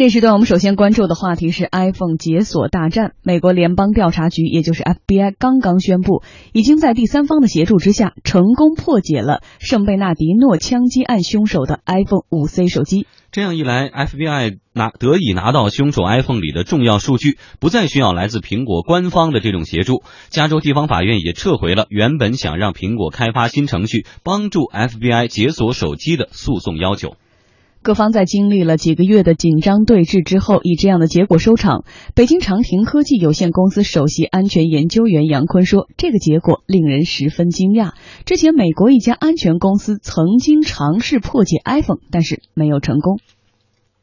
这时段我们首先关注的话题是 iPhone 解锁大战。美国联邦调查局，也就是 FBI，刚刚宣布，已经在第三方的协助之下，成功破解了圣贝纳迪诺枪击案凶手的 iPhone 5C 手机。这样一来，FBI 拿得以拿到凶手 iPhone 里的重要数据，不再需要来自苹果官方的这种协助。加州地方法院也撤回了原本想让苹果开发新程序帮助 FBI 解锁手机的诉讼要求。各方在经历了几个月的紧张对峙之后，以这样的结果收场。北京长亭科技有限公司首席安全研究员杨坤说：“这个结果令人十分惊讶。之前，美国一家安全公司曾经尝试破解 iPhone，但是没有成功。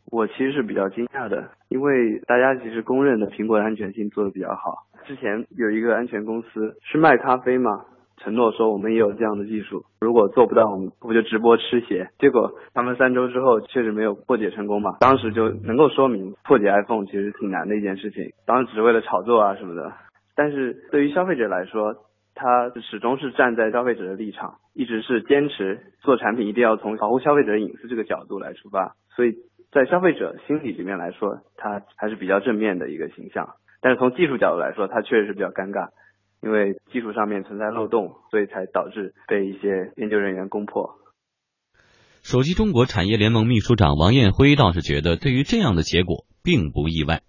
我其实是比较惊讶的，因为大家其实公认的苹果的安全性做的比较好。之前有一个安全公司是卖咖啡嘛。”承诺说我们也有这样的技术，如果做不到，我们不就直播吃鞋？结果他们三周之后确实没有破解成功嘛，当时就能够说明破解 iPhone 其实挺难的一件事情，当时只是为了炒作啊什么的。但是对于消费者来说，他始终是站在消费者的立场，一直是坚持做产品一定要从保护消费者隐私这个角度来出发，所以在消费者心理里面来说，它还是比较正面的一个形象。但是从技术角度来说，它确实是比较尴尬。因为技术上面存在漏洞，所以才导致被一些研究人员攻破。手机中国产业联盟秘书长王艳辉倒是觉得，对于这样的结果并不意外。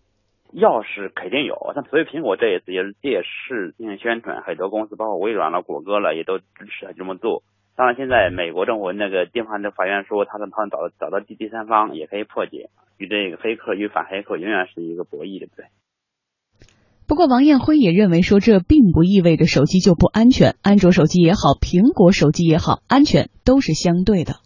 钥匙肯定有，但所以苹果这一次也是借势进行宣传，很多公司包括微软了、谷歌了也都支持他这么做。当然，现在美国政府那个地方的法院说，他们他们找到找到第第三方也可以破解，与这个黑客与反黑客永远是一个博弈，对不对？不过，王艳辉也认为说，这并不意味着手机就不安全。安卓手机也好，苹果手机也好，安全都是相对的。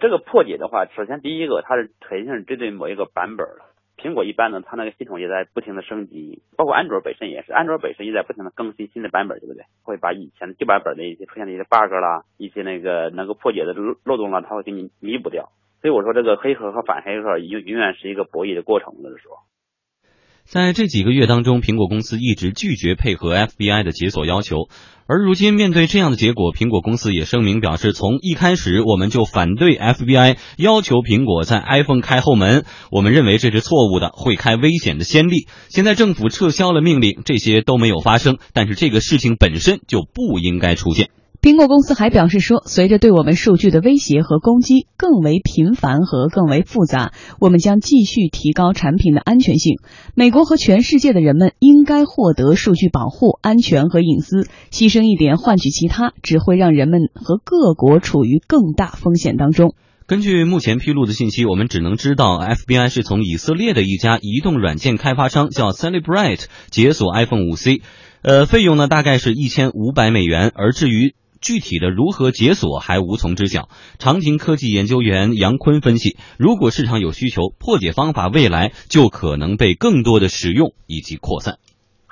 这个破解的话，首先第一个，它是肯定是针对某一个版本的。苹果一般呢，它那个系统也在不停的升级，包括安卓本身也是，安卓本身也在不停的更新新的版本，对不对？会把以前的旧版本的一些出现的一些 bug 啦，一些那个能够破解的漏洞了，它会给你弥补掉。所以我说，这个黑客和反黑客永永远是一个博弈的过程，就是说。在这几个月当中，苹果公司一直拒绝配合 FBI 的解锁要求，而如今面对这样的结果，苹果公司也声明表示，从一开始我们就反对 FBI 要求苹果在 iPhone 开后门，我们认为这是错误的，会开危险的先例。现在政府撤销了命令，这些都没有发生，但是这个事情本身就不应该出现。苹果公司还表示说，随着对我们数据的威胁和攻击更为频繁和更为复杂，我们将继续提高产品的安全性。美国和全世界的人们应该获得数据保护、安全和隐私。牺牲一点换取其他，只会让人们和各国处于更大风险当中。根据目前披露的信息，我们只能知道 FBI 是从以色列的一家移动软件开发商叫 Celebrite 解锁 iPhone 5C，呃，费用呢大概是一千五百美元。而至于具体的如何解锁还无从知晓。长亭科技研究员杨坤分析，如果市场有需求，破解方法未来就可能被更多的使用以及扩散。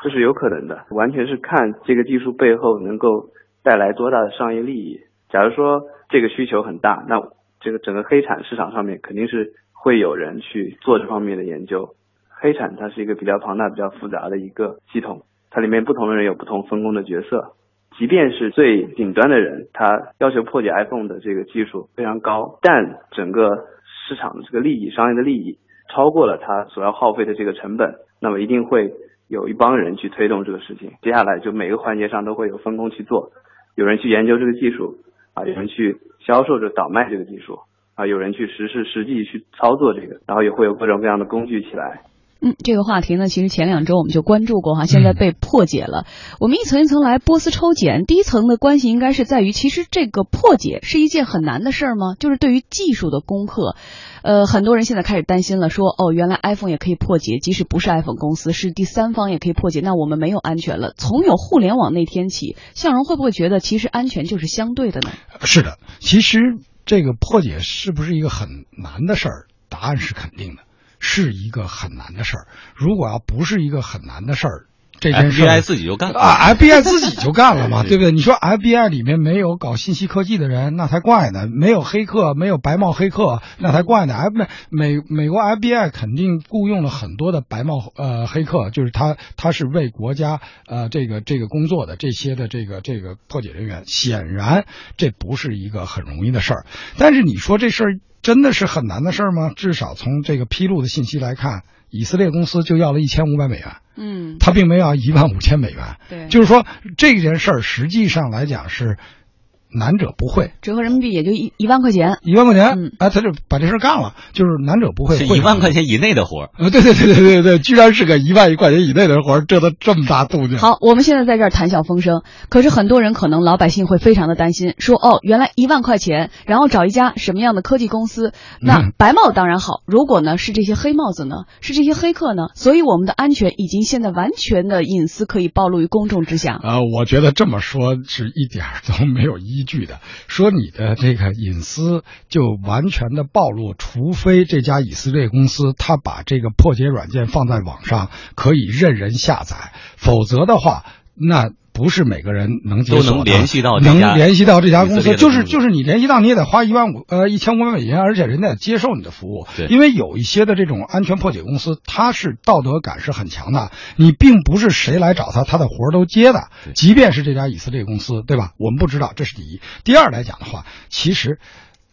这是有可能的，完全是看这个技术背后能够带来多大的商业利益。假如说这个需求很大，那这个整个黑产市场上面肯定是会有人去做这方面的研究。黑产它是一个比较庞大、比较复杂的一个系统，它里面不同的人有不同分工的角色。即便是最顶端的人，他要求破解 iPhone 的这个技术非常高，但整个市场的这个利益、商业的利益超过了他所要耗费的这个成本，那么一定会有一帮人去推动这个事情。接下来就每个环节上都会有分工去做，有人去研究这个技术，啊，有人去销售着倒卖这个技术，啊，有人去实施实际去操作这个，然后也会有各种各样的工具起来。嗯，这个话题呢，其实前两周我们就关注过哈，现在被破解了。我们一层一层来波斯抽检，第一层的关系应该是在于，其实这个破解是一件很难的事儿吗？就是对于技术的攻克，呃，很多人现在开始担心了，说哦，原来 iPhone 也可以破解，即使不是 iPhone 公司，是第三方也可以破解，那我们没有安全了。从有互联网那天起，向荣会不会觉得其实安全就是相对的呢？是的，其实这个破解是不是一个很难的事儿？答案是肯定的。是一个很难的事儿。如果要不是一个很难的事儿，这件事 FBI 自己就干啊，FBI 自己就干了嘛，对不对？你说 FBI 里面没有搞信息科技的人，那才怪呢；没有黑客，没有白帽黑客，那才怪呢。F 美美美国 FBI 肯定雇佣了很多的白帽呃黑客，就是他他是为国家呃这个这个工作的这些的这个这个破解人员。显然这不是一个很容易的事儿。但是你说这事儿。真的是很难的事儿吗？至少从这个披露的信息来看，以色列公司就要了一千五百美元，嗯，他并没有要一万五千美元。对，就是说这件事儿实际上来讲是难者不会，折合人民币也就一一万块钱。一万块钱，嗯哎，他就把这事儿干了，就是难者不会，一万块钱以内的活儿。呃，对对对对对对，居然是个一万一块钱以内的活儿，这都这么大动静。好，我们现在在这儿谈笑风生，可是很多人可能老百姓会非常的担心，说哦，原来一万块钱，然后找一家什么样的科技公司？那嗯白帽当然好，如果呢是这些黑帽子呢，是这些黑客呢？所以我们的安全已经现在完全的隐私可以暴露于公众之下。呃，我觉得这么说是一点儿都没有依据的。说你的这个隐私就完全的暴露，除非这家以色列公司他把这个破解软件放在网上，可以任人下载，否则的话，那不是每个人能都能联系到能联系到这家公司，就是就是你联系到你也得花一万五呃一千五百美元，而且人家也接受你的服务对，因为有一些的这种安全破解公司，它是道德感是很强的，你并不是谁来找他，他的活儿都接的对，即便是这家以色列公司，对吧？我们不知道，这是第一。第二来讲的话，其实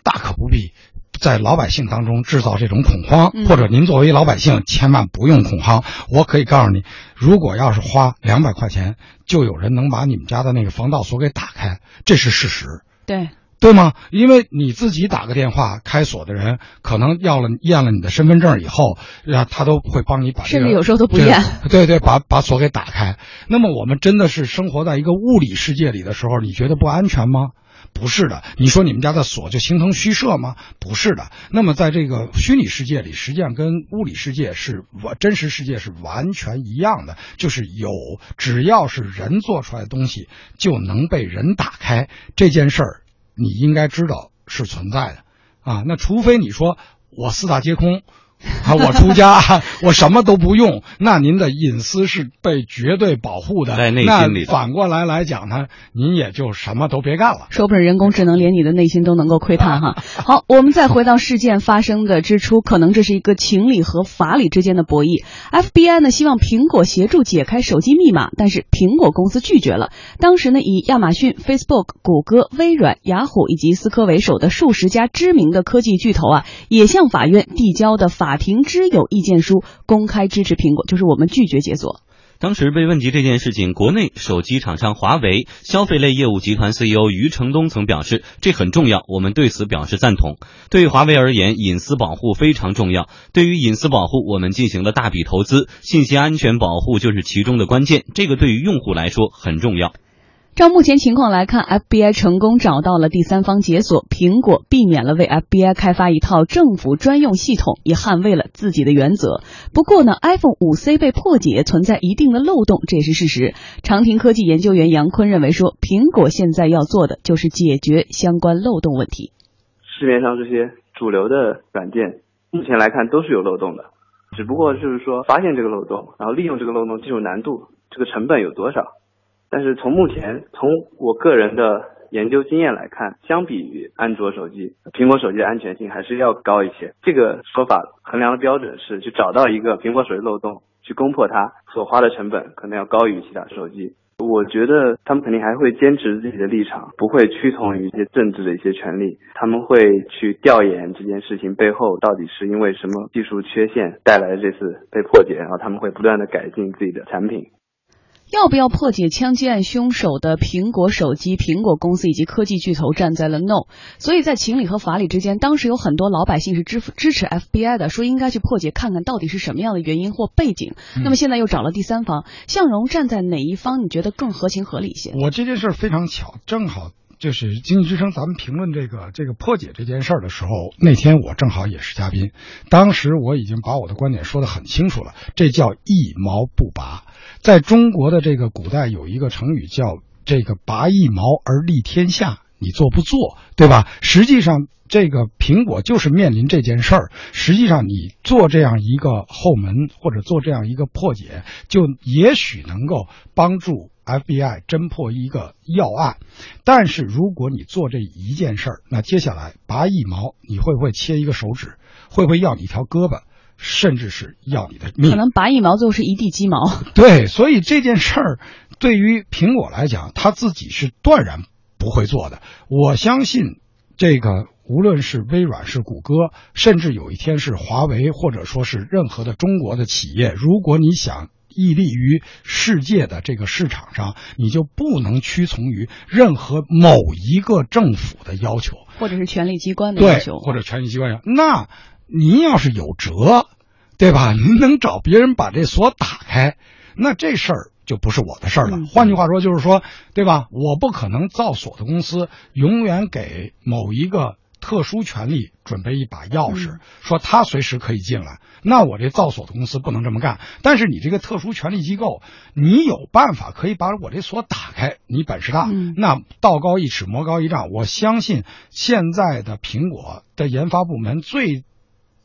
大可不必。在老百姓当中制造这种恐慌，嗯或者您作为老百姓千万不用恐慌。我可以告诉你，如果要是花两百块钱，就有人能把你们家的那个防盗锁给打开，这是事实。对，对吗？因为你自己打个电话开锁的人，可能要了验了你的身份证以后，啊，他都会帮你把这个，甚至有时候都不对验。对对，把把锁给打开。那么我们真的是生活在一个物理世界里的时候，你觉得不安全吗？不是的，你说你们家的锁就形同虚设吗？不是的。那么在这个虚拟世界里，实际上跟物理世界是完真实世界是完全一样的，就是有只要是人做出来的东西，就能被人打开这件事儿，你应该知道是存在的啊。那除非你说我四大皆空。啊，我出家，我什么都不用，那您的隐私是被绝对保护的。在内心里反过来来讲呢，您也就什么都别干了。说不准人工智能连你的内心都能够窥探哈。好，我们再回到事件发生的之初，可能这是一个情理和法理之间的博弈。FBI 呢希望苹果协助解开手机密码，但是苹果公司拒绝了。当时呢，以亚马逊、Facebook、谷歌、微软、雅虎以及思科为首的数十家知名的科技巨头啊，也向法院递交的法法庭之友意见书，公开支持苹果，就是我们拒绝解锁。当时被问及这件事情，国内手机厂商华为消费类业务集团 CEO 余承东曾表示，这很重要，我们对此表示赞同。对于华为而言，隐私保护非常重要。对于隐私保护，我们进行了大笔投资，信息安全保护就是其中的关键。这个对于用户来说很重要。照目前情况来看，FBI 成功找到了第三方解锁，苹果避免了为 FBI 开发一套政府专用系统，也捍卫了自己的原则。不过呢，iPhone 5C 被破解存在一定的漏洞，这也是事实。长亭科技研究员杨坤认为说，苹果现在要做的就是解决相关漏洞问题。市面上这些主流的软件，目前来看都是有漏洞的，只不过就是说发现这个漏洞，然后利用这个漏洞技术难度，这个成本有多少？但是从目前从我个人的研究经验来看，相比于安卓手机，苹果手机的安全性还是要高一些。这个说法衡量的标准是去找到一个苹果手机漏洞，去攻破它所花的成本可能要高于其他手机。我觉得他们肯定还会坚持自己的立场，不会屈从于一些政治的一些权利。他们会去调研这件事情背后到底是因为什么技术缺陷带来的这次被破解，然后他们会不断的改进自己的产品。要不要破解枪击案凶手的苹果手机？苹果公司以及科技巨头站在了 no，所以在情理和法理之间，当时有很多老百姓是支支持 FBI 的，说应该去破解，看看到底是什么样的原因或背景。嗯那么现在又找了第三方，向荣站在哪一方？你觉得更合情合理一些？我这件事非常巧，正好就是《经济之声》咱们评论这个这个破解这件事儿的时候，那天我正好也是嘉宾，当时我已经把我的观点说得很清楚了，这叫一毛不拔。在中国的这个古代有一个成语叫这个拔一毛而利天下，你做不做，对吧？实际上。这个苹果就是面临这件事儿，实际上你做这样一个后门或者做这样一个破解，就也许能够帮助 FBI 侦破一个要案。但是如果你做这一件事儿，那接下来拔一毛，你会不会切一个手指？会不会要你一条胳膊？甚至是要你的命？可能拔一毛最后是一地鸡毛。对，所以这件事儿对于苹果来讲，他自己是断然不会做的。我相信。这个无论是微软、是谷歌，甚至有一天是华为，或者说是任何的中国的企业，如果你想屹立于世界的这个市场上，你就不能屈从于任何某一个政府的要求，或者是权力机关的要对，求，或者权力机关要。那您要是有辙，对吧？您能找别人把这锁打开，那这事儿。就不是我的事儿了。嗯换句话说，就是说，对吧？我不可能造锁的公司永远给某一个特殊权利准备一把钥匙，嗯说他随时可以进来。那我这造锁的公司不能这么干。但是你这个特殊权利机构，你有办法可以把我这锁打开，你本事大。嗯那道高一尺，魔高一丈。我相信现在的苹果的研发部门最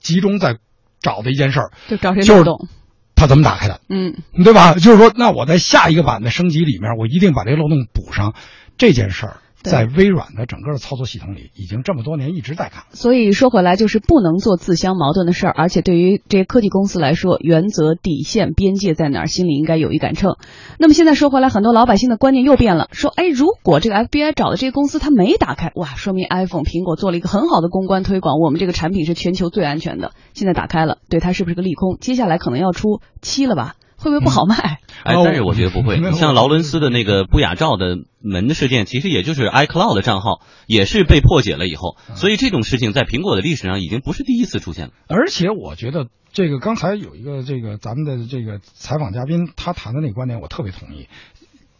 集中在找的一件事儿，就找谁就是漏洞。它怎么打开的。嗯，对吧？就是说，那我在下一个版的升级里面，我一定把这个漏洞补上。这件事儿对在微软的整个操作系统里，已经这么多年一直在干。所以说回来就是不能做自相矛盾的事儿，而且对于这些科技公司来说，原则、底线、边界在哪儿，心里应该有一杆秤。那么现在说回来，很多老百姓的观念又变了，说，哎，如果这个 FBI 找的这些公司它没打开，哇，说明 iPhone 苹果做了一个很好的公关推广，我们这个产品是全球最安全的。现在打开了，对它是不是个利空？接下来可能要出七了吧？会不会不好卖？哎，哦但是我觉得不会。你像劳伦斯的那个不雅照的门的事件，其实也就是 iCloud 的账号也是被破解了以后，所以这种事情在苹果的历史上已经不是第一次出现了。而且我觉得这个刚才有一个这个咱们的这个采访嘉宾他谈的那个观点，我特别同意。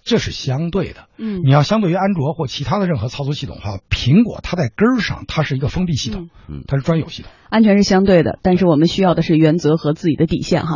这是相对的，嗯你要相对于安卓或其他的任何操作系统的话，苹果它在根儿上它是一个封闭系统，嗯，它是专有系统。安全是相对的，但是我们需要的是原则和自己的底线哈。